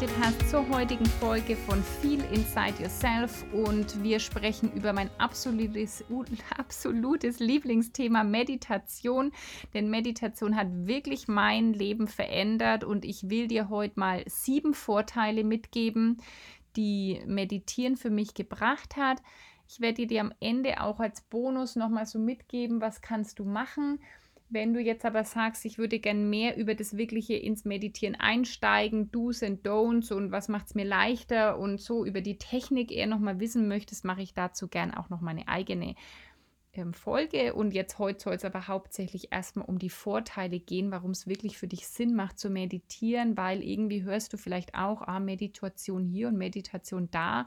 Eingeschaltet hast zur heutigen Folge von Feel Inside Yourself und wir sprechen über mein absolutes, absolutes Lieblingsthema Meditation. Denn Meditation hat wirklich mein Leben verändert und ich will dir heute mal sieben Vorteile mitgeben, die Meditieren für mich gebracht hat. Ich werde dir am Ende auch als Bonus nochmal so mitgeben, was kannst du machen wenn du jetzt aber sagst, ich würde gern mehr über das Wirkliche ins Meditieren einsteigen, Do's and Don'ts und was macht es mir leichter und so über die Technik eher nochmal wissen möchtest, mache ich dazu gern auch noch meine eigene ähm, Folge. Und jetzt heute soll es aber hauptsächlich erstmal um die Vorteile gehen, warum es wirklich für dich Sinn macht zu meditieren, weil irgendwie hörst du vielleicht auch, ah, Meditation hier und Meditation da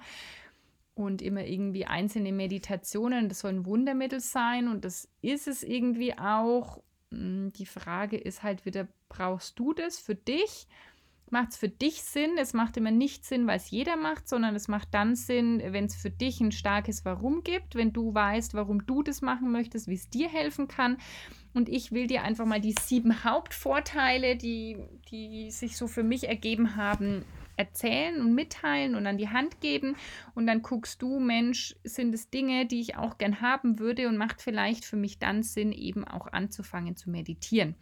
und immer irgendwie einzelne Meditationen, das soll ein Wundermittel sein und das ist es irgendwie auch die Frage ist halt wieder, brauchst du das für dich? Macht es für dich Sinn? Es macht immer nicht Sinn, weil es jeder macht, sondern es macht dann Sinn, wenn es für dich ein starkes Warum gibt, wenn du weißt, warum du das machen möchtest, wie es dir helfen kann. Und ich will dir einfach mal die sieben Hauptvorteile, die, die sich so für mich ergeben haben, erzählen und mitteilen und an die Hand geben. Und dann guckst du, Mensch, sind es Dinge, die ich auch gern haben würde und macht vielleicht für mich dann Sinn, eben auch anzufangen zu meditieren.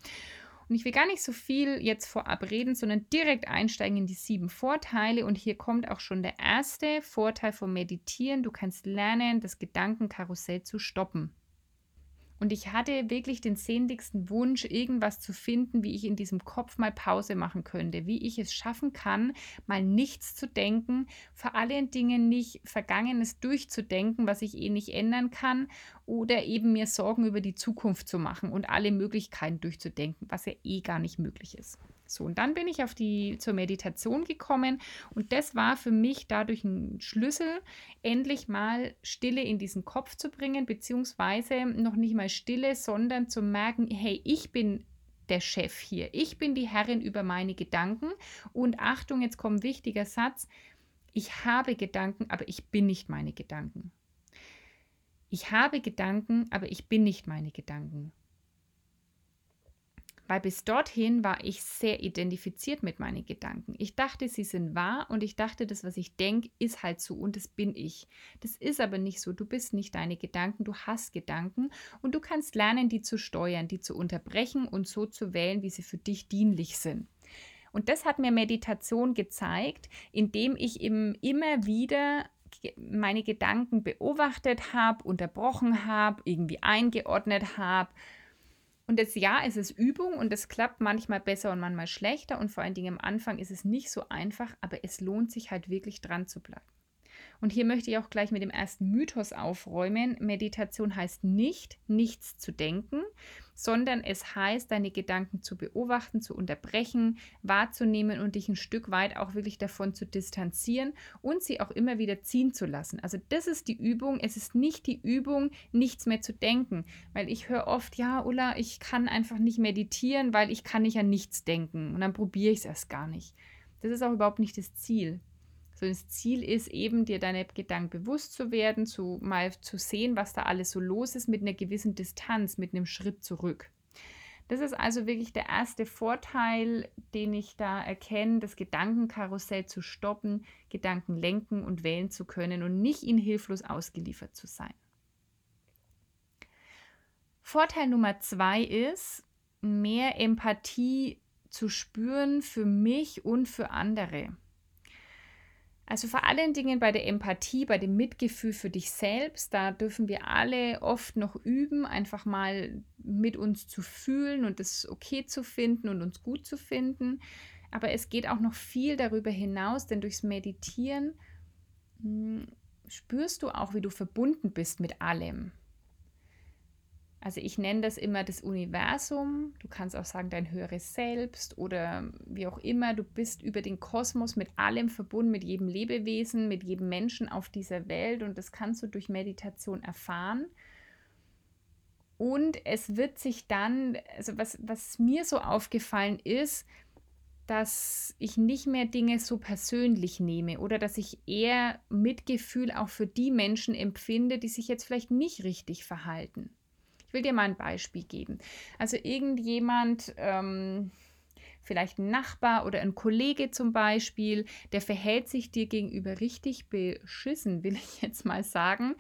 Und ich will gar nicht so viel jetzt vorab reden, sondern direkt einsteigen in die sieben Vorteile. Und hier kommt auch schon der erste Vorteil vom Meditieren. Du kannst lernen, das Gedankenkarussell zu stoppen. Und ich hatte wirklich den sehnlichsten Wunsch, irgendwas zu finden, wie ich in diesem Kopf mal Pause machen könnte, wie ich es schaffen kann, mal nichts zu denken, vor allen Dingen nicht Vergangenes durchzudenken, was ich eh nicht ändern kann, oder eben mir Sorgen über die Zukunft zu machen und alle Möglichkeiten durchzudenken, was ja eh gar nicht möglich ist. So, und dann bin ich auf die zur Meditation gekommen und das war für mich dadurch ein Schlüssel, endlich mal Stille in diesen Kopf zu bringen, beziehungsweise noch nicht mal Stille, sondern zu merken, hey, ich bin der Chef hier. Ich bin die Herrin über meine Gedanken. Und Achtung, jetzt kommt ein wichtiger Satz. Ich habe Gedanken, aber ich bin nicht meine Gedanken. Ich habe Gedanken, aber ich bin nicht meine Gedanken. Weil bis dorthin war ich sehr identifiziert mit meinen Gedanken. Ich dachte, sie sind wahr und ich dachte, das, was ich denke, ist halt so und das bin ich. Das ist aber nicht so. Du bist nicht deine Gedanken, du hast Gedanken und du kannst lernen, die zu steuern, die zu unterbrechen und so zu wählen, wie sie für dich dienlich sind. Und das hat mir Meditation gezeigt, indem ich eben immer wieder meine Gedanken beobachtet habe, unterbrochen habe, irgendwie eingeordnet habe und jetzt ja, es ist Übung und es klappt manchmal besser und manchmal schlechter und vor allen Dingen am Anfang ist es nicht so einfach, aber es lohnt sich halt wirklich dran zu bleiben. Und hier möchte ich auch gleich mit dem ersten Mythos aufräumen. Meditation heißt nicht, nichts zu denken, sondern es heißt, deine Gedanken zu beobachten, zu unterbrechen, wahrzunehmen und dich ein Stück weit auch wirklich davon zu distanzieren und sie auch immer wieder ziehen zu lassen. Also das ist die Übung. Es ist nicht die Übung, nichts mehr zu denken, weil ich höre oft, ja, Ulla, ich kann einfach nicht meditieren, weil ich kann nicht an nichts denken und dann probiere ich es erst gar nicht. Das ist auch überhaupt nicht das Ziel. So, das Ziel ist eben, dir deine Gedanken bewusst zu werden, zu mal zu sehen, was da alles so los ist, mit einer gewissen Distanz, mit einem Schritt zurück. Das ist also wirklich der erste Vorteil, den ich da erkenne, das Gedankenkarussell zu stoppen, Gedanken lenken und wählen zu können und nicht ihnen hilflos ausgeliefert zu sein. Vorteil Nummer zwei ist, mehr Empathie zu spüren für mich und für andere. Also vor allen Dingen bei der Empathie, bei dem Mitgefühl für dich selbst, da dürfen wir alle oft noch üben, einfach mal mit uns zu fühlen und es okay zu finden und uns gut zu finden. Aber es geht auch noch viel darüber hinaus, denn durchs Meditieren mh, hm, spürst du auch, wie du verbunden bist mit allem. Also ich nenne das immer das Universum. Du kannst auch sagen dein höheres Selbst oder wie auch immer. Du bist über den Kosmos mit allem verbunden, mit jedem Lebewesen, mit jedem Menschen auf dieser Welt und das kannst du durch Meditation erfahren. Und es wird sich dann, also was, was mir so aufgefallen ist, dass ich nicht mehr Dinge so persönlich nehme oder dass ich eher Mitgefühl auch für die Menschen empfinde, die sich jetzt vielleicht nicht richtig verhalten. Ich will dir mal ein Beispiel geben. Also irgendjemand, ähm, vielleicht ein Nachbar oder ein Kollege zum Beispiel, der verhält sich dir gegenüber richtig beschissen, will ich jetzt mal sagen.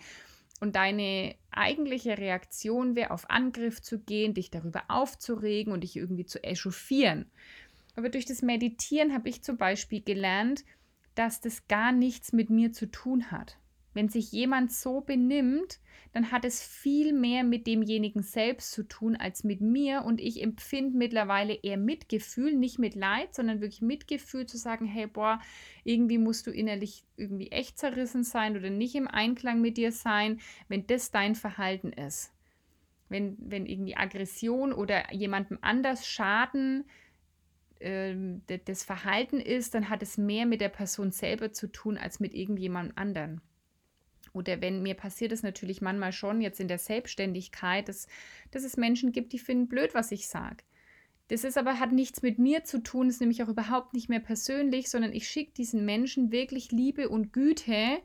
Und deine eigentliche Reaktion wäre, auf Angriff zu gehen, dich darüber aufzuregen und dich irgendwie zu echauffieren. Aber durch das Meditieren habe ich zum Beispiel gelernt, dass das gar nichts mit mir zu tun hat. Wenn sich jemand so benimmt, dann hat es viel mehr mit demjenigen selbst zu tun als mit mir. Und ich empfinde mittlerweile eher Mitgefühl, nicht mit Leid, sondern wirklich Mitgefühl zu sagen, hey, boah, irgendwie musst du innerlich irgendwie echt zerrissen sein oder nicht im Einklang mit dir sein, wenn das dein Verhalten ist. Wenn, wenn irgendwie Aggression oder jemandem anders Schaden äh, das Verhalten ist, dann hat es mehr mit der Person selber zu tun als mit irgendjemandem anderen. Oder wenn mir passiert es natürlich manchmal schon jetzt in der Selbstständigkeit, dass, dass es Menschen gibt, die finden blöd, was ich sage. Das ist aber, hat nichts mit mir zu tun, ist nämlich auch überhaupt nicht mehr persönlich, sondern ich schicke diesen Menschen wirklich Liebe und Güte,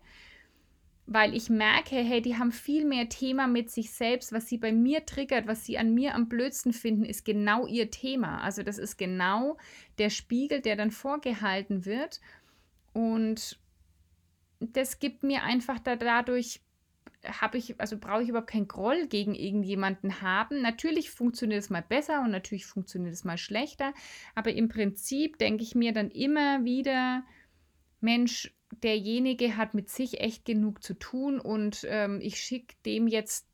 weil ich merke, hey, die haben viel mehr Thema mit sich selbst, was sie bei mir triggert, was sie an mir am blödsten finden, ist genau ihr Thema. Also das ist genau der Spiegel, der dann vorgehalten wird. Und das gibt mir einfach da, dadurch, habe ich, also brauche ich überhaupt keinen Groll gegen irgendjemanden haben. Natürlich funktioniert es mal besser und natürlich funktioniert es mal schlechter, aber im Prinzip denke ich mir dann immer wieder, Mensch, derjenige hat mit sich echt genug zu tun und ähm, ich schicke dem jetzt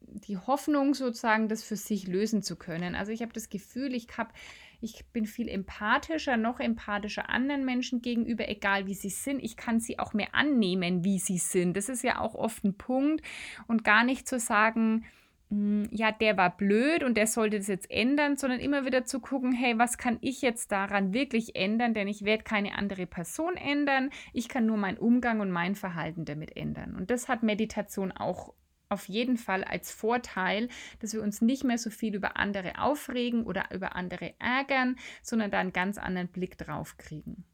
die Hoffnung sozusagen, das für sich lösen zu können. Also ich habe das Gefühl, ich habe ich bin viel empathischer, noch empathischer anderen Menschen gegenüber, egal wie sie sind. Ich kann sie auch mehr annehmen, wie sie sind. Das ist ja auch oft ein Punkt. Und gar nicht zu sagen, hm, ja, der war blöd und der sollte das jetzt ändern, sondern immer wieder zu gucken, hey, was kann ich jetzt daran wirklich ändern, denn ich werde keine andere Person ändern, ich kann nur meinen Umgang und mein Verhalten damit ändern. Und das hat Meditation auch auf jeden Fall als Vorteil, dass wir uns nicht mehr so viel über andere aufregen oder über andere ärgern, sondern da einen ganz anderen Blick drauf kriegen.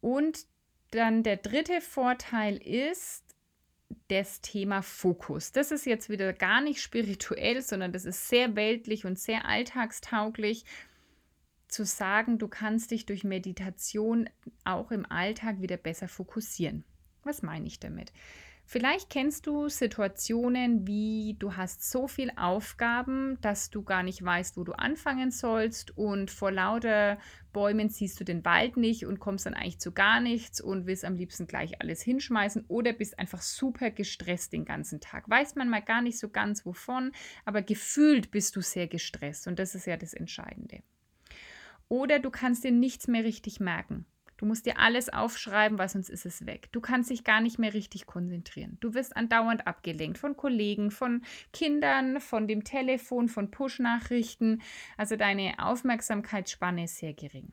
Und dann der dritte Vorteil ist das Thema Fokus. Das ist jetzt wieder gar nicht spirituell, sondern das ist sehr weltlich und sehr alltagstauglich zu sagen, du kannst dich durch Meditation auch im Alltag wieder besser fokussieren. Was meine ich damit? Vielleicht kennst du Situationen wie du hast so viele Aufgaben, dass du gar nicht weißt, wo du anfangen sollst und vor lauter Bäumen siehst du den Wald nicht und kommst dann eigentlich zu gar nichts und willst am liebsten gleich alles hinschmeißen oder bist einfach super gestresst den ganzen Tag. Weiß man mal gar nicht so ganz wovon, aber gefühlt bist du sehr gestresst und das ist ja das Entscheidende. Oder du kannst dir nichts mehr richtig merken. Du musst dir alles aufschreiben, weil sonst ist es weg. Du kannst dich gar nicht mehr richtig konzentrieren. Du wirst andauernd abgelenkt von Kollegen, von Kindern, von dem Telefon, von Push-Nachrichten. Also deine Aufmerksamkeitsspanne ist sehr gering.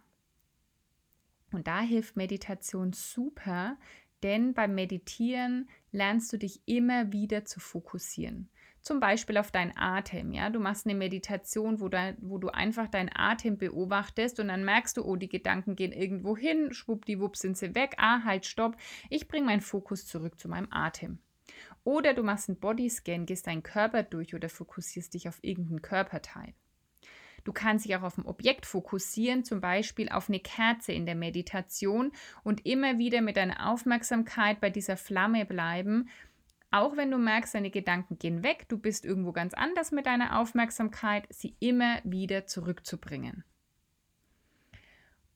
Und da hilft Meditation super, denn beim Meditieren lernst du dich immer wieder zu fokussieren zum Beispiel auf deinen Atem. Ja, du machst eine Meditation, wo, da, wo du einfach deinen Atem beobachtest und dann merkst du, oh, die Gedanken gehen irgendwo hin, schwuppdiwupp sind sie weg. Ah, halt, stopp. Ich bringe meinen Fokus zurück zu meinem Atem. Oder du machst einen Bodyscan, gehst deinen Körper durch oder fokussierst dich auf irgendeinen Körperteil. Du kannst dich auch auf ein Objekt fokussieren, zum Beispiel auf eine Kerze in der Meditation und immer wieder mit deiner Aufmerksamkeit bei dieser Flamme bleiben auch wenn du merkst, deine Gedanken gehen weg, du bist irgendwo ganz anders mit deiner Aufmerksamkeit, sie immer wieder zurückzubringen.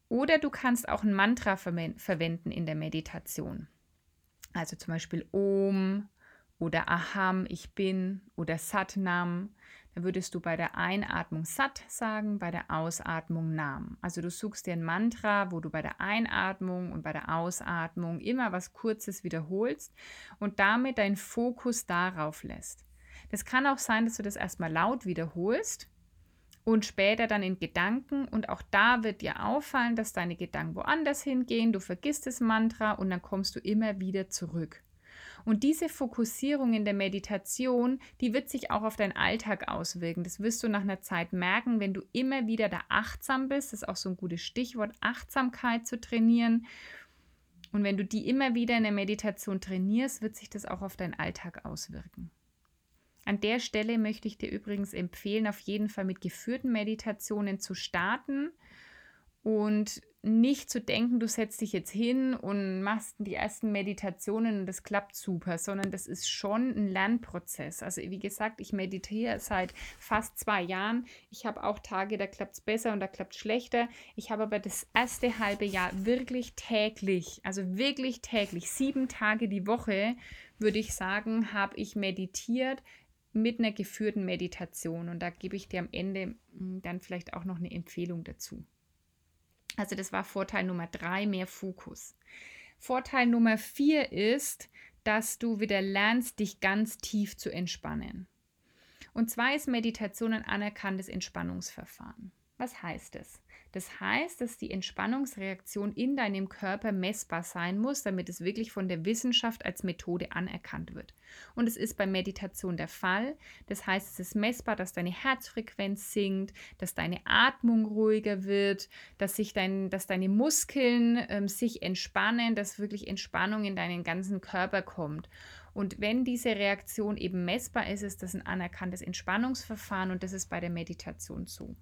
Oder du kannst auch ein Mantra verwenden in der Meditation. Also zum Beispiel Om oder Aham, ich bin oder Satnam dann würdest du bei der Einatmung Sat sagen, bei der Ausatmung Nam. Also du suchst dir ein Mantra, wo du bei der Einatmung und bei der Ausatmung immer was Kurzes wiederholst und damit deinen Fokus darauf lässt. Das kann auch sein, dass du das erstmal laut wiederholst und später dann in Gedanken. Und auch da wird dir auffallen, dass deine Gedanken woanders hingehen. Du vergisst das Mantra und dann kommst du immer wieder zurück. Und diese Fokussierung in der Meditation, die wird sich auch auf deinen Alltag auswirken. Das wirst du nach einer Zeit merken, wenn du immer wieder da achtsam bist. Das ist auch so ein gutes Stichwort, Achtsamkeit zu trainieren. Und wenn du die immer wieder in der Meditation trainierst, wird sich das auch auf deinen Alltag auswirken. An der Stelle möchte ich dir übrigens empfehlen, auf jeden Fall mit geführten Meditationen zu starten und nicht zu denken, du setzt dich jetzt hin und machst die ersten Meditationen und das klappt super, sondern das ist schon ein Lernprozess. Also wie gesagt, ich meditiere seit fast zwei Jahren. Ich habe auch Tage, da klappt es besser und da klappt es schlechter. Ich habe aber das erste halbe Jahr wirklich täglich, also wirklich täglich, sieben Tage die Woche, würde ich sagen, habe ich meditiert mit einer geführten Meditation. Und da gebe ich dir am Ende hm, dann vielleicht auch noch eine Empfehlung dazu. Also das war Vorteil Nummer drei, mehr Fokus. Vorteil Nummer vier ist, dass du wieder lernst, dich ganz tief zu entspannen. Und zwar ist Meditation ein anerkanntes Entspannungsverfahren. Was heißt es? Das heißt, dass die Entspannungsreaktion in deinem Körper messbar sein muss, damit es wirklich von der Wissenschaft als Methode anerkannt wird. Und es ist bei Meditation der Fall. Das heißt, es ist messbar, dass deine Herzfrequenz sinkt, dass deine Atmung ruhiger wird, dass, sich dein, dass deine Muskeln ähm, sich entspannen, dass wirklich Entspannung in deinen ganzen Körper kommt. Und wenn diese Reaktion eben messbar ist, ist das ein anerkanntes Entspannungsverfahren und das ist bei der Meditation so.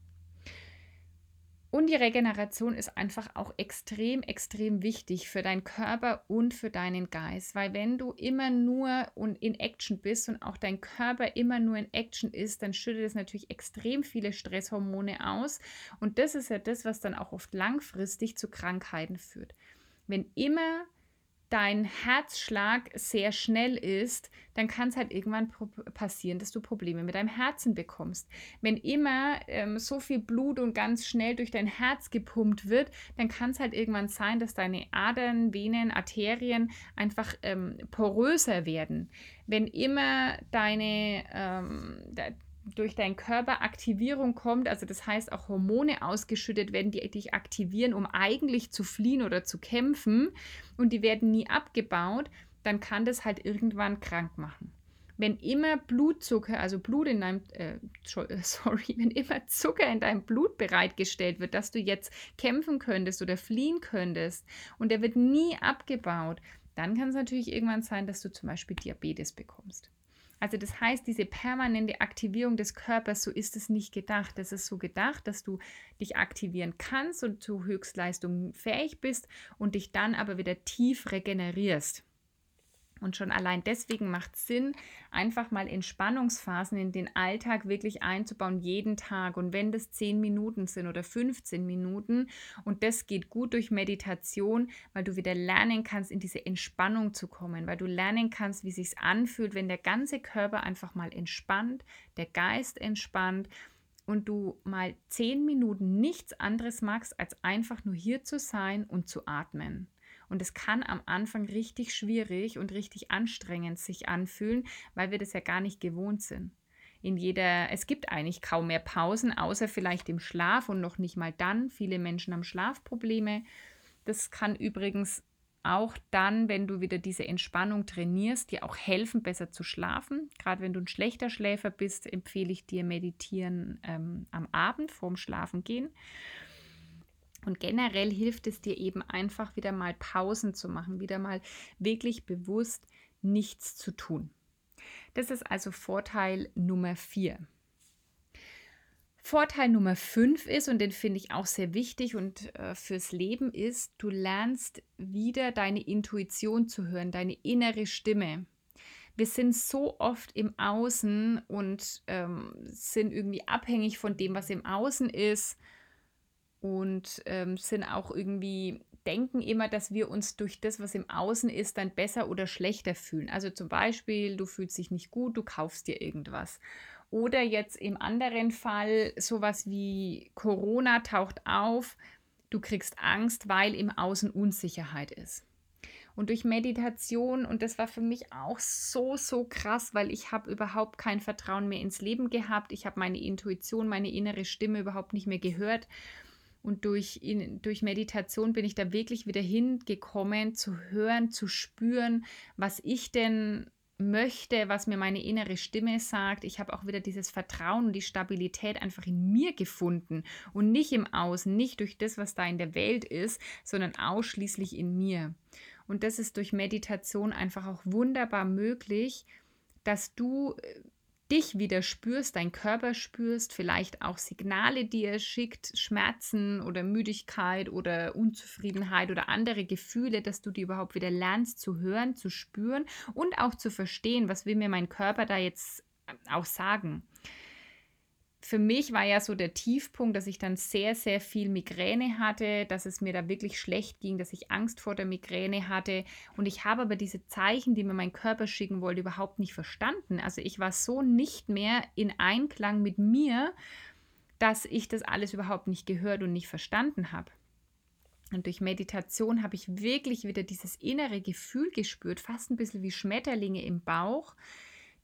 Und die Regeneration ist einfach auch extrem, extrem wichtig für deinen Körper und für deinen Geist. Weil wenn du immer nur in Action bist und auch dein Körper immer nur in Action ist, dann schüttet es natürlich extrem viele Stresshormone aus. Und das ist ja das, was dann auch oft langfristig zu Krankheiten führt. Wenn immer dein Herzschlag sehr schnell ist, dann kann es halt irgendwann passieren, dass du Probleme mit deinem Herzen bekommst. Wenn immer ähm, so viel Blut und ganz schnell durch dein Herz gepumpt wird, dann kann es halt irgendwann sein, dass deine Adern, Venen, Arterien einfach ähm, poröser werden. Wenn immer deine, ähm, durch deinen Körper Aktivierung kommt, also das heißt auch Hormone ausgeschüttet werden, die dich aktivieren, um eigentlich zu fliehen oder zu kämpfen und die werden nie abgebaut, dann kann das halt irgendwann krank machen. Wenn immer Blutzucker, also Blut in deinem, äh, sorry, wenn immer Zucker in deinem Blut bereitgestellt wird, dass du jetzt kämpfen könntest oder fliehen könntest und der wird nie abgebaut, dann kann es natürlich irgendwann sein, dass du zum Beispiel Diabetes bekommst. Also das heißt, diese permanente Aktivierung des Körpers, so ist es nicht gedacht. Es ist so gedacht, dass du dich aktivieren kannst und zu Höchstleistung fähig bist und dich dann aber wieder tief regenerierst. Und schon allein deswegen macht es Sinn, einfach mal Entspannungsphasen in den Alltag wirklich einzubauen, jeden Tag. Und wenn das 10 Minuten sind oder 15 Minuten, und das geht gut durch Meditation, weil du wieder lernen kannst, in diese Entspannung zu kommen, weil du lernen kannst, wie sich anfühlt, wenn der ganze Körper einfach mal entspannt, der Geist entspannt und du mal 10 Minuten nichts anderes magst, als einfach nur hier zu sein und zu atmen. Und es kann am Anfang richtig schwierig und richtig anstrengend sich anfühlen, weil wir das ja gar nicht gewohnt sind. In jeder, es gibt eigentlich kaum mehr Pausen, außer vielleicht im Schlaf und noch nicht mal dann. Viele Menschen haben Schlafprobleme. Das kann übrigens auch dann, wenn du wieder diese Entspannung trainierst, dir auch helfen, besser zu schlafen. Gerade wenn du ein schlechter Schläfer bist, empfehle ich dir Meditieren ähm, am Abend vorm Schlafengehen. Und generell hilft es dir eben einfach wieder mal Pausen zu machen, wieder mal wirklich bewusst nichts zu tun. Das ist also Vorteil Nummer vier. Vorteil Nummer fünf ist, und den finde ich auch sehr wichtig und äh, fürs Leben ist, du lernst wieder deine Intuition zu hören, deine innere Stimme. Wir sind so oft im Außen und ähm, sind irgendwie abhängig von dem, was im Außen ist und ähm, sind auch irgendwie, denken immer, dass wir uns durch das, was im Außen ist, dann besser oder schlechter fühlen. Also zum Beispiel, du fühlst dich nicht gut, du kaufst dir irgendwas. Oder jetzt im anderen Fall sowas wie Corona taucht auf, du kriegst Angst, weil im Außen Unsicherheit ist. Und durch Meditation, und das war für mich auch so, so krass, weil ich habe überhaupt kein Vertrauen mehr ins Leben gehabt. Ich habe meine Intuition, meine innere Stimme überhaupt nicht mehr gehört. Und durch, in, durch Meditation bin ich da wirklich wieder hingekommen, zu hören, zu spüren, was ich denn möchte, was mir meine innere Stimme sagt. Ich habe auch wieder dieses Vertrauen und die Stabilität einfach in mir gefunden und nicht im Außen, nicht durch das, was da in der Welt ist, sondern ausschließlich in mir. Und das ist durch Meditation einfach auch wunderbar möglich, dass du äh, dich wieder spürst, dein Körper spürst, vielleicht auch Signale, die er schickt, Schmerzen oder Müdigkeit oder Unzufriedenheit oder andere Gefühle, dass du die überhaupt wieder lernst zu hören, zu spüren und auch zu verstehen, was will mir mein Körper da jetzt äh, auch sagen für mich war ja so der Tiefpunkt, dass ich dann sehr, sehr viel Migräne hatte, dass es mir da wirklich schlecht ging, dass ich Angst vor der Migräne hatte. Und ich habe aber diese Zeichen, die mir mein Körper schicken wollte, überhaupt nicht verstanden. Also ich war so nicht mehr in Einklang mit mir, dass ich das alles überhaupt nicht gehört und nicht verstanden habe. Und durch Meditation habe ich wirklich wieder dieses innere Gefühl gespürt, fast ein bisschen wie Schmetterlinge im Bauch,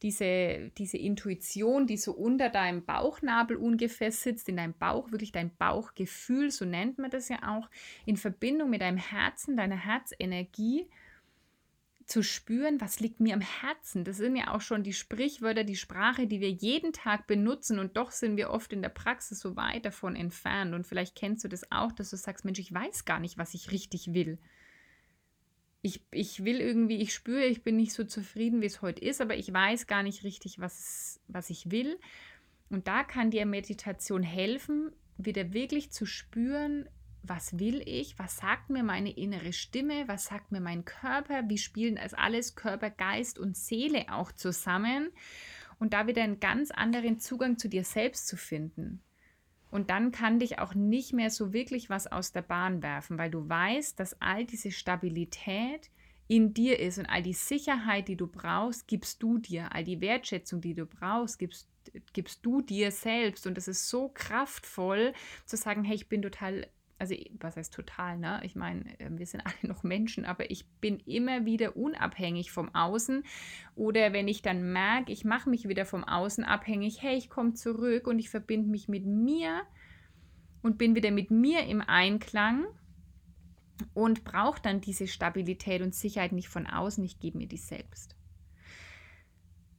diese, diese Intuition, die so unter deinem Bauchnabel ungefähr sitzt, in deinem Bauch, wirklich dein Bauchgefühl, so nennt man das ja auch, in Verbindung mit deinem Herzen, deiner Herzenergie zu spüren, was liegt mir am Herzen. Das sind ja auch schon die Sprichwörter, die Sprache, die wir jeden Tag benutzen und doch sind wir oft in der Praxis so weit davon entfernt. Und vielleicht kennst du das auch, dass du sagst, Mensch, ich weiß gar nicht, was ich richtig will ich, ich will irgendwie, ich spüre, ich bin nicht so zufrieden, wie es heute ist, aber ich weiß gar nicht richtig, was, was ich will. Und da kann dir Meditation helfen, wieder wirklich zu spüren, was will ich, was sagt mir meine innere Stimme, was sagt mir mein Körper, wie spielen das alles Körper, Geist und Seele auch zusammen und da wieder einen ganz anderen Zugang zu dir selbst zu finden. Und dann kann dich auch nicht mehr so wirklich was aus der Bahn werfen, weil du weißt, dass all diese Stabilität in dir ist und all die Sicherheit, die du brauchst, gibst du dir. All die Wertschätzung, die du brauchst, gibst, gibst du dir selbst. Und es ist so kraftvoll zu sagen, hey, ich bin total also was heißt total, ne? Ich meine, ähm, wir sind alle noch Menschen, aber ich bin immer wieder unabhängig vom Außen. Oder wenn ich dann merke, ich mache mich wieder vom Außen abhängig, hey, ich komme zurück und ich verbinde mich mit mir und bin wieder mit mir im Einklang und brauche dann diese Stabilität und Sicherheit nicht von außen, ich gebe mir die selbst.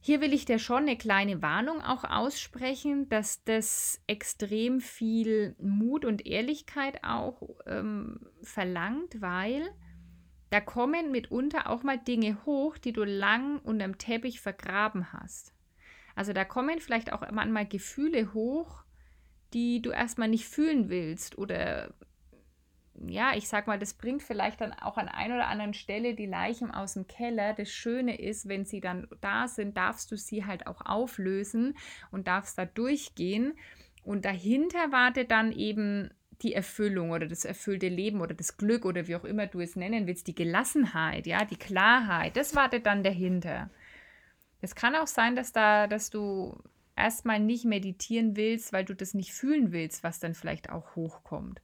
Hier will ich dir schon eine kleine Warnung auch aussprechen, dass das extrem viel Mut und Ehrlichkeit auch ähm, verlangt, weil da kommen mitunter auch mal Dinge hoch, die du lang unterm Teppich vergraben hast. Also da kommen vielleicht auch manchmal Gefühle hoch, die du erstmal nicht fühlen willst oder ja, ich sag mal, das bringt vielleicht dann auch an ein oder anderen Stelle die Leichen aus dem Keller. Das Schöne ist, wenn sie dann da sind, darfst du sie halt auch auflösen und darfst da durchgehen. Und dahinter wartet dann eben die Erfüllung oder das erfüllte Leben oder das Glück oder wie auch immer du es nennen willst, die Gelassenheit, ja, die Klarheit, das wartet dann dahinter. Es kann auch sein, dass da, dass du erstmal nicht meditieren willst, weil du das nicht fühlen willst, was dann vielleicht auch hochkommt.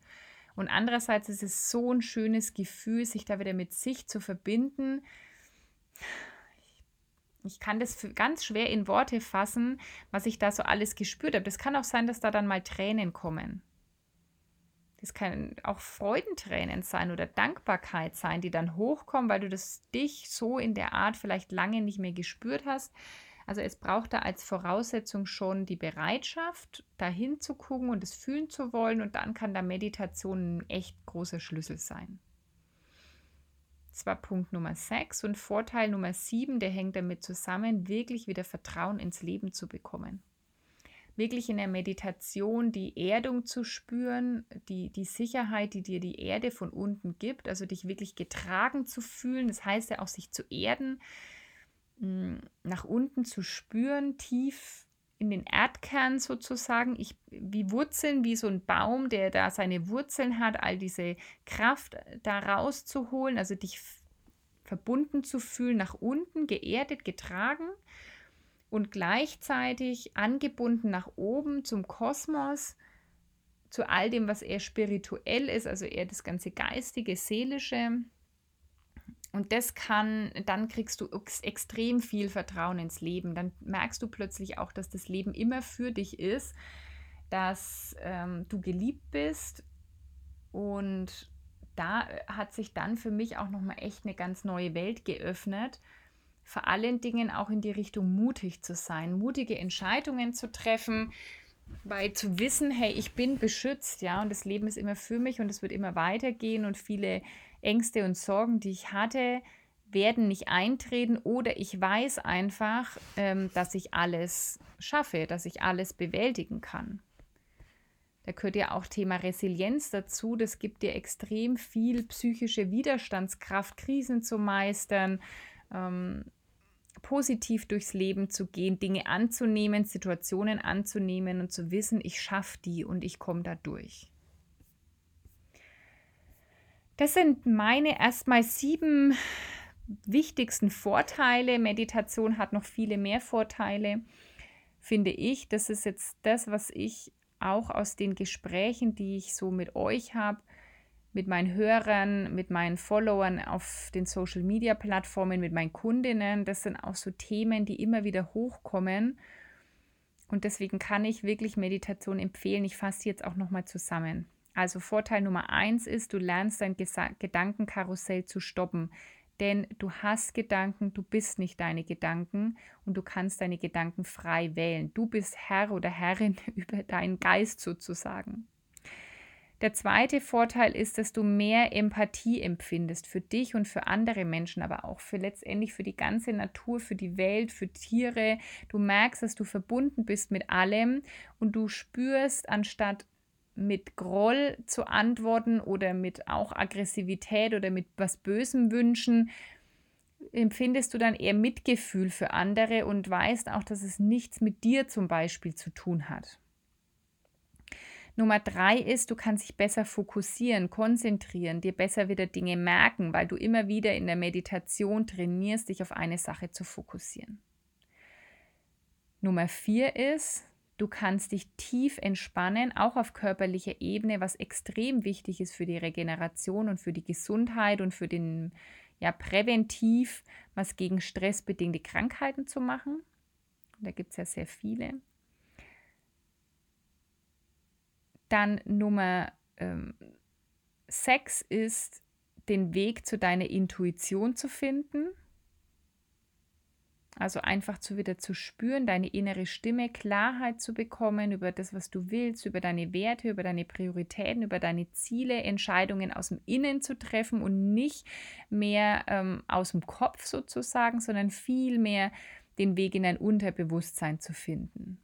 Und andererseits ist es so ein schönes Gefühl, sich da wieder mit sich zu verbinden. Ich kann das ganz schwer in Worte fassen, was ich da so alles gespürt habe. Das kann auch sein, dass da dann mal Tränen kommen. Das kann auch Freudentränen sein oder Dankbarkeit sein, die dann hochkommen, weil du das dich so in der Art vielleicht lange nicht mehr gespürt hast. Also es braucht da als Voraussetzung schon die Bereitschaft, dahin zu gucken und es fühlen zu wollen und dann kann da Meditation ein echt großer Schlüssel sein. Das war Punkt Nummer 6 und Vorteil Nummer 7, der hängt damit zusammen, wirklich wieder Vertrauen ins Leben zu bekommen. Wirklich in der Meditation die Erdung zu spüren, die, die Sicherheit, die dir die Erde von unten gibt, also dich wirklich getragen zu fühlen. Das heißt ja auch, sich zu erden, nach unten zu spüren, tief in den Erdkern sozusagen, ich, wie Wurzeln, wie so ein Baum, der da seine Wurzeln hat, all diese Kraft da rauszuholen, also dich verbunden zu fühlen, nach unten, geerdet, getragen und gleichzeitig angebunden nach oben zum Kosmos, zu all dem, was eher spirituell ist, also eher das ganze geistige, seelische, und das kann, dann kriegst du extrem viel Vertrauen ins Leben. Dann merkst du plötzlich auch, dass das Leben immer für dich ist, dass ähm, du geliebt bist. Und da hat sich dann für mich auch nochmal echt eine ganz neue Welt geöffnet. Vor allen Dingen auch in die Richtung mutig zu sein, mutige Entscheidungen zu treffen, weil zu wissen, hey, ich bin beschützt, ja, und das Leben ist immer für mich und es wird immer weitergehen und viele Ängste und Sorgen, die ich hatte, werden nicht eintreten oder ich weiß einfach, ähm, dass ich alles schaffe, dass ich alles bewältigen kann. Da gehört ja auch Thema Resilienz dazu. Das gibt dir extrem viel psychische Widerstandskraft, Krisen zu meistern, ähm, positiv durchs Leben zu gehen, Dinge anzunehmen, Situationen anzunehmen und zu wissen, ich schaffe die und ich komme da durch. Das sind meine erstmal sieben wichtigsten Vorteile. Meditation hat noch viele mehr Vorteile, finde ich. Das ist jetzt das, was ich auch aus den Gesprächen, die ich so mit euch habe, mit meinen Hörern, mit meinen Followern auf den Social-Media-Plattformen, mit meinen Kundinnen. Das sind auch so Themen, die immer wieder hochkommen. Und deswegen kann ich wirklich Meditation empfehlen. Ich fasse jetzt auch nochmal zusammen. Also Vorteil Nummer eins ist, du lernst dein Gesa Gedankenkarussell zu stoppen. Denn du hast Gedanken, du bist nicht deine Gedanken und du kannst deine Gedanken frei wählen. Du bist Herr oder Herrin über deinen Geist sozusagen. Der zweite Vorteil ist, dass du mehr Empathie empfindest für dich und für andere Menschen, aber auch für letztendlich für die ganze Natur, für die Welt, für Tiere. Du merkst, dass du verbunden bist mit allem und du spürst, anstatt mit Groll zu antworten oder mit auch Aggressivität oder mit was Bösem wünschen, empfindest du dann eher Mitgefühl für andere und weißt auch, dass es nichts mit dir zum Beispiel zu tun hat. Nummer drei ist, du kannst dich besser fokussieren, konzentrieren, dir besser wieder Dinge merken, weil du immer wieder in der Meditation trainierst, dich auf eine Sache zu fokussieren. Nummer vier ist, Du kannst dich tief entspannen, auch auf körperlicher Ebene, was extrem wichtig ist für die Regeneration und für die Gesundheit und für den, ja, präventiv was gegen stressbedingte Krankheiten zu machen. Da gibt es ja sehr viele. Dann Nummer ähm, sechs ist, den Weg zu deiner Intuition zu finden. Also einfach zu wieder zu spüren, deine innere Stimme, Klarheit zu bekommen über das, was du willst, über deine Werte, über deine Prioritäten, über deine Ziele, Entscheidungen aus dem Innen zu treffen und nicht mehr ähm, aus dem Kopf sozusagen, sondern viel mehr den Weg in dein Unterbewusstsein zu finden.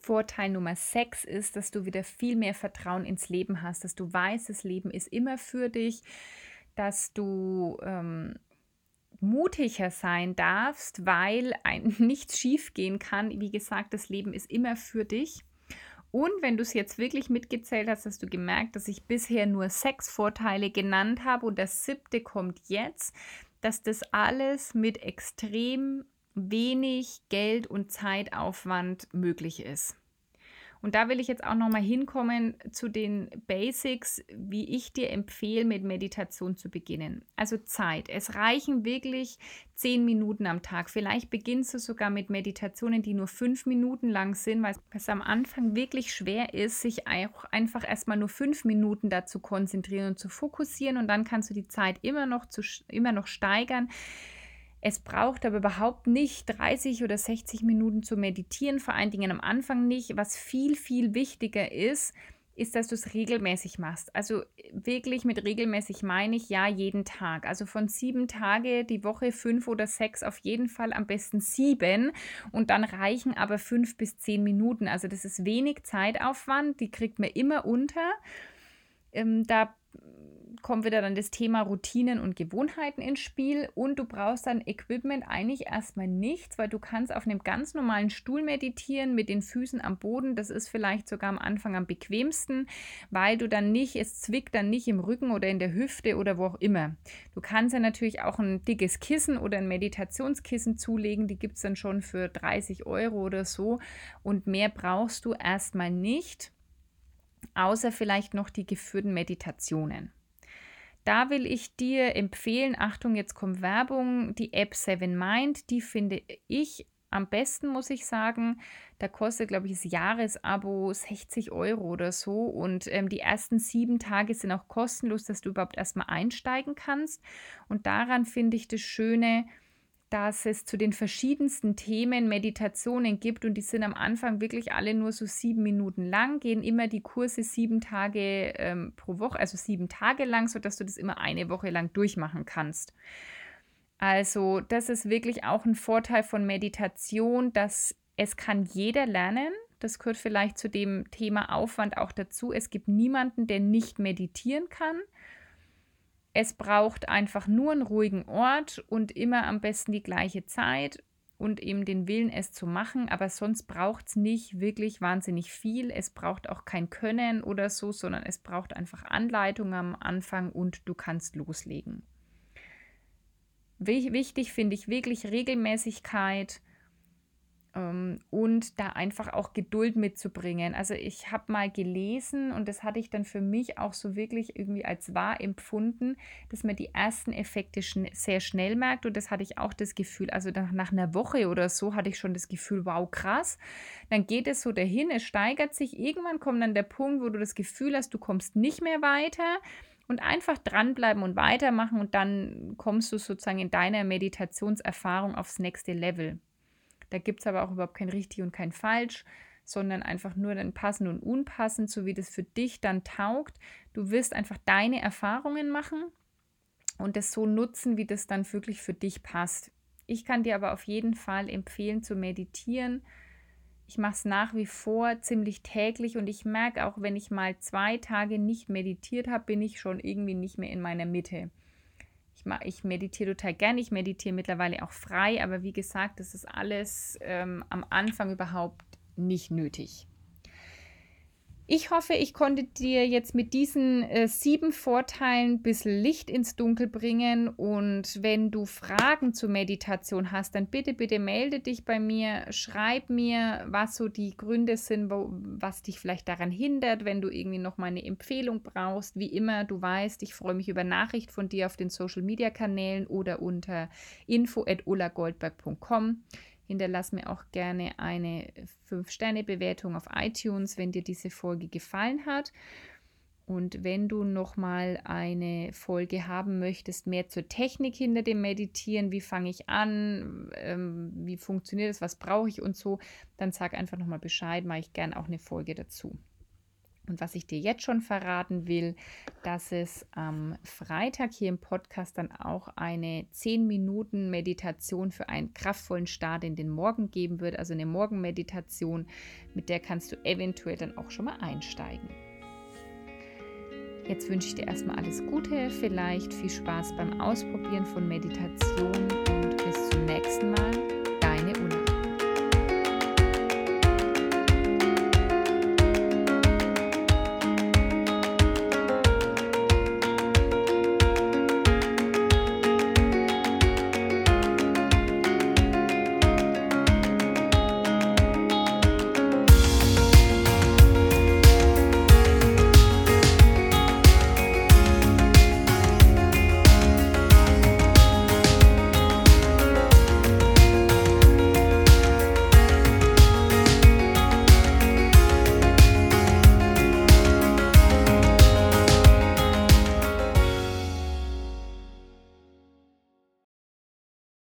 Vorteil Nummer 6 ist, dass du wieder viel mehr Vertrauen ins Leben hast, dass du weißt, das Leben ist immer für dich, dass du ähm, mutiger sein darfst, weil ein, nichts schief gehen kann. Wie gesagt, das Leben ist immer für dich. Und wenn du es jetzt wirklich mitgezählt hast, hast du gemerkt, dass ich bisher nur sechs Vorteile genannt habe und das siebte kommt jetzt, dass das alles mit extrem wenig Geld und Zeitaufwand möglich ist. Und da will ich jetzt auch nochmal hinkommen zu den Basics, wie ich dir empfehle, mit Meditation zu beginnen. Also Zeit. Es reichen wirklich zehn Minuten am Tag. Vielleicht beginnst du sogar mit Meditationen, die nur fünf Minuten lang sind, weil es am Anfang wirklich schwer ist, sich auch einfach erstmal nur fünf Minuten dazu konzentrieren und zu fokussieren. Und dann kannst du die Zeit immer noch, zu, immer noch steigern. Es braucht aber überhaupt nicht 30 oder 60 Minuten zu meditieren, vor allen Dingen am Anfang nicht. Was viel, viel wichtiger ist, ist, dass du es regelmäßig machst. Also wirklich mit regelmäßig meine ich ja jeden Tag. Also von sieben Tage die Woche, fünf oder sechs, auf jeden Fall am besten sieben. Und dann reichen aber fünf bis zehn Minuten. Also das ist wenig Zeitaufwand, die kriegt man immer unter. Ähm, da kommt wieder dann das Thema Routinen und Gewohnheiten ins Spiel und du brauchst dann Equipment eigentlich erstmal nichts, weil du kannst auf einem ganz normalen Stuhl meditieren mit den Füßen am Boden. Das ist vielleicht sogar am Anfang am bequemsten, weil du dann nicht, es zwickt dann nicht im Rücken oder in der Hüfte oder wo auch immer. Du kannst ja natürlich auch ein dickes Kissen oder ein Meditationskissen zulegen, die gibt es dann schon für 30 Euro oder so und mehr brauchst du erstmal nicht außer vielleicht noch die geführten Meditationen. Da will ich dir empfehlen, Achtung, jetzt kommt Werbung, die App Seven Mind, die finde ich am besten, muss ich sagen. Da kostet, glaube ich, das Jahresabo 60 Euro oder so. Und ähm, die ersten sieben Tage sind auch kostenlos, dass du überhaupt erstmal einsteigen kannst. Und daran finde ich das Schöne, dass es zu den verschiedensten Themen Meditationen gibt und die sind am Anfang wirklich alle nur so sieben Minuten lang, gehen immer die Kurse sieben Tage ähm, pro Woche, also sieben Tage lang, sodass du das immer eine Woche lang durchmachen kannst. Also das ist wirklich auch ein Vorteil von Meditation, dass es kann jeder lernen. Das gehört vielleicht zu dem Thema Aufwand auch dazu. Es gibt niemanden, der nicht meditieren kann. Es braucht einfach nur einen ruhigen Ort und immer am besten die gleiche Zeit und eben den Willen, es zu machen. Aber sonst braucht es nicht wirklich wahnsinnig viel. Es braucht auch kein Können oder so, sondern es braucht einfach Anleitung am Anfang und du kannst loslegen. Wichtig finde ich wirklich Regelmäßigkeit und da einfach auch Geduld mitzubringen. Also ich habe mal gelesen und das hatte ich dann für mich auch so wirklich irgendwie als wahr empfunden, dass man die ersten Effekte schn sehr schnell merkt und das hatte ich auch das Gefühl, also nach, nach einer Woche oder so hatte ich schon das Gefühl, wow, krass. Dann geht es so dahin, es steigert sich, irgendwann kommt dann der Punkt, wo du das Gefühl hast, du kommst nicht mehr weiter und einfach dranbleiben und weitermachen und dann kommst du sozusagen in deiner Meditationserfahrung aufs nächste Level. Da gibt es aber auch überhaupt kein richtig und kein falsch, sondern einfach nur dann passend und unpassend, so wie das für dich dann taugt. Du wirst einfach deine Erfahrungen machen und das so nutzen, wie das dann wirklich für dich passt. Ich kann dir aber auf jeden Fall empfehlen zu meditieren. Ich mache es nach wie vor ziemlich täglich und ich merke auch, wenn ich mal zwei Tage nicht meditiert habe, bin ich schon irgendwie nicht mehr in meiner Mitte. Ich, ich meditiere total gerne, ich meditiere mittlerweile auch frei, aber wie gesagt, das ist alles ähm, am Anfang überhaupt nicht nötig. Ich hoffe, ich konnte dir jetzt mit diesen äh, sieben Vorteilen ein bisschen Licht ins Dunkel bringen. Und wenn du Fragen zur Meditation hast, dann bitte, bitte melde dich bei mir. Schreib mir, was so die Gründe sind, wo, was dich vielleicht daran hindert, wenn du irgendwie noch mal eine Empfehlung brauchst. Wie immer, du weißt, ich freue mich über Nachricht von dir auf den Social Media Kanälen oder unter info.ullagoldberg.com. Hinterlass mir auch gerne eine 5-Sterne-Bewertung auf iTunes, wenn dir diese Folge gefallen hat. Und wenn du nochmal eine Folge haben möchtest, mehr zur Technik hinter dem Meditieren, wie fange ich an, ähm, wie funktioniert es, was brauche ich und so, dann sag einfach nochmal Bescheid, mache ich gerne auch eine Folge dazu. Und was ich dir jetzt schon verraten will, dass es am Freitag hier im Podcast dann auch eine 10 Minuten Meditation für einen kraftvollen Start in den Morgen geben wird, also eine Morgenmeditation, mit der kannst du eventuell dann auch schon mal einsteigen. Jetzt wünsche ich dir erstmal alles Gute, vielleicht viel Spaß beim Ausprobieren von Meditation und bis zum nächsten Mal.